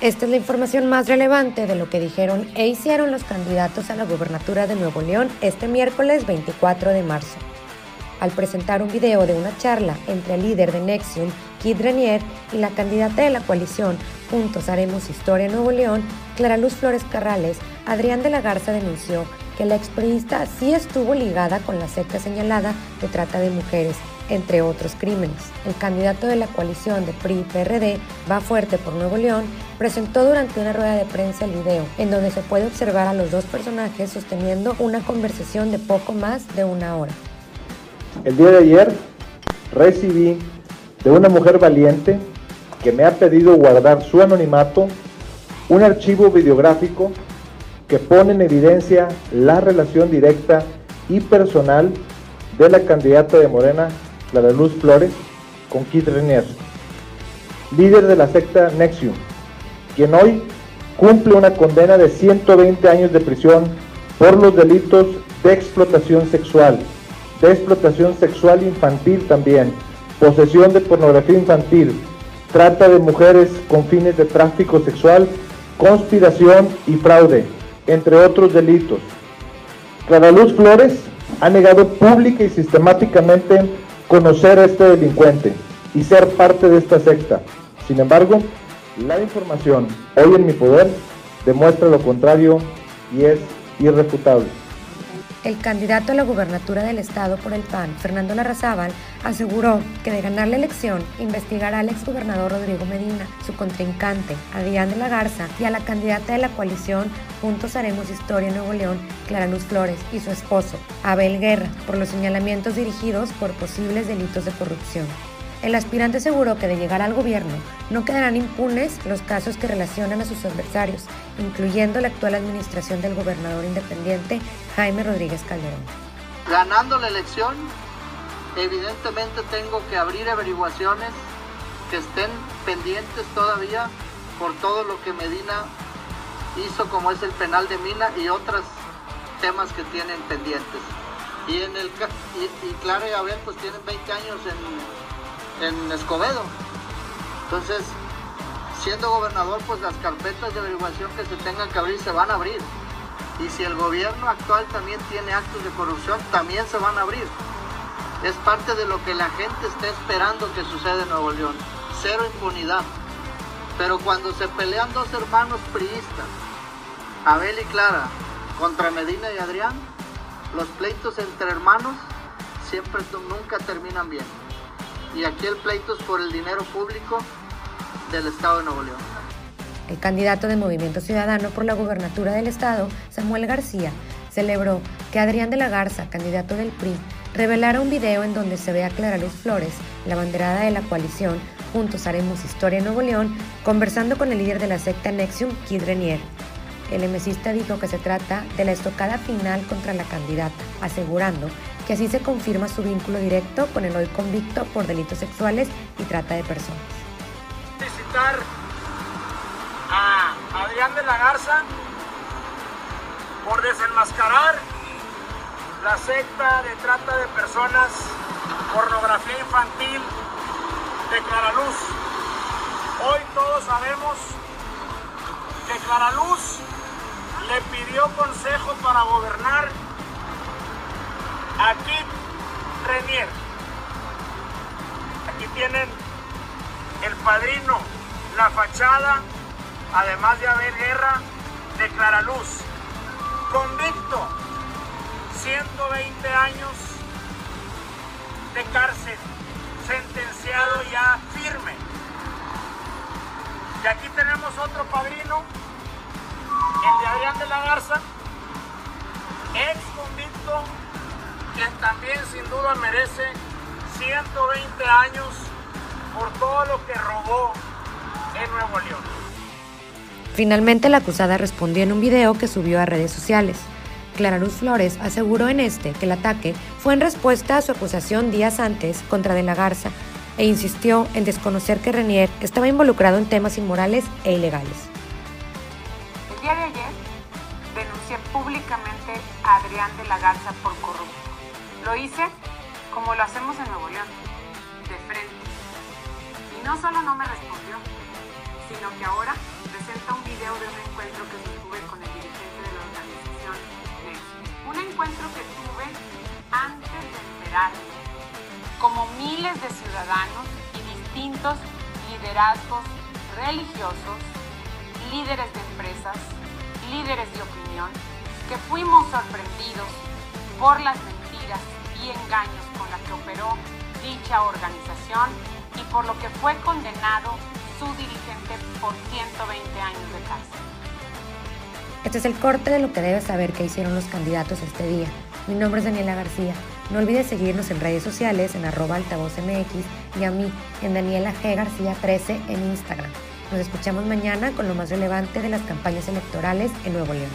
Esta es la información más relevante de lo que dijeron e hicieron los candidatos a la gubernatura de Nuevo León este miércoles 24 de marzo. Al presentar un video de una charla entre el líder de Nexium, Kid Renier, y la candidata de la coalición Juntos Haremos Historia Nuevo León, Clara Luz Flores Carrales, Adrián de la Garza denunció que la expriista sí estuvo ligada con la secta señalada de trata de mujeres entre otros crímenes. El candidato de la coalición de PRI-PRD, Va Fuerte por Nuevo León, presentó durante una rueda de prensa el video, en donde se puede observar a los dos personajes sosteniendo una conversación de poco más de una hora. El día de ayer recibí de una mujer valiente que me ha pedido guardar su anonimato un archivo videográfico que pone en evidencia la relación directa y personal de la candidata de Morena Clara Luz Flores, con Keith Renier, líder de la secta Nexium, quien hoy cumple una condena de 120 años de prisión por los delitos de explotación sexual, de explotación sexual infantil también, posesión de pornografía infantil, trata de mujeres con fines de tráfico sexual, conspiración y fraude, entre otros delitos. Clara Luz Flores ha negado pública y sistemáticamente conocer a este delincuente y ser parte de esta secta. Sin embargo, la información hoy en mi poder demuestra lo contrario y es irrefutable. El candidato a la gubernatura del estado por el PAN, Fernando Larrazábal, aseguró que de ganar la elección investigará al exgobernador Rodrigo Medina, su contrincante, Adrián de la Garza, y a la candidata de la coalición Juntos Haremos Historia en Nuevo León, Clara Luz Flores, y su esposo, Abel Guerra, por los señalamientos dirigidos por posibles delitos de corrupción. El aspirante aseguró que de llegar al gobierno no quedarán impunes los casos que relacionan a sus adversarios, incluyendo la actual administración del gobernador independiente Jaime Rodríguez Calderón. Ganando la elección, evidentemente tengo que abrir averiguaciones que estén pendientes todavía por todo lo que Medina hizo como es el penal de Mina y otros temas que tienen pendientes. Y en el y, Clara y Abel pues tienen 20 años en en Escobedo. Entonces, siendo gobernador, pues las carpetas de averiguación que se tengan que abrir se van a abrir. Y si el gobierno actual también tiene actos de corrupción, también se van a abrir. Es parte de lo que la gente está esperando que suceda en Nuevo León. Cero impunidad. Pero cuando se pelean dos hermanos priistas, Abel y Clara, contra Medina y Adrián, los pleitos entre hermanos siempre nunca terminan bien y aquí el pleito es por el dinero público del Estado de Nuevo León. El candidato de Movimiento Ciudadano por la gubernatura del Estado, Samuel García, celebró que Adrián de la Garza, candidato del PRI, revelara un video en donde se ve a Clara Luz Flores, la banderada de la coalición Juntos Haremos Historia en Nuevo León, conversando con el líder de la secta Nexium, Kid Renier. El emesista dijo que se trata de la estocada final contra la candidata, asegurando que así se confirma su vínculo directo con el hoy convicto por delitos sexuales y trata de personas. Felicitar a Adrián de la Garza por desenmascarar la secta de trata de personas, pornografía infantil de Clara Luz. Hoy todos sabemos que Clara Luz le pidió consejo para gobernar Aquí Renier. Aquí tienen el padrino, la fachada, además de haber guerra, de Clara Luz. Convicto, 120 años de cárcel, sentenciado ya firme. Y aquí tenemos otro padrino, el de Adrián de la Garza, ex convicto quien también sin duda merece 120 años por todo lo que robó en Nuevo León. Finalmente la acusada respondió en un video que subió a redes sociales. Clara Luz Flores aseguró en este que el ataque fue en respuesta a su acusación días antes contra De la Garza e insistió en desconocer que Renier estaba involucrado en temas inmorales e ilegales. El día de ayer denuncié públicamente a Adrián de la Garza por corrupción lo hice como lo hacemos en Nuevo León, de frente. Y no solo no me respondió, sino que ahora presenta un video de un encuentro que tuve con el dirigente de la organización Un encuentro que tuve antes de enterarme, como miles de ciudadanos y distintos liderazgos religiosos, líderes de empresas, líderes de opinión, que fuimos sorprendidos por las y engaños con las que operó dicha organización y por lo que fue condenado su dirigente por 120 años de cárcel. Este es el corte de lo que debes saber que hicieron los candidatos este día. Mi nombre es Daniela García. No olvides seguirnos en redes sociales en arroba altavozmx y a mí en Daniela G. García 13 en Instagram. Nos escuchamos mañana con lo más relevante de las campañas electorales en Nuevo León.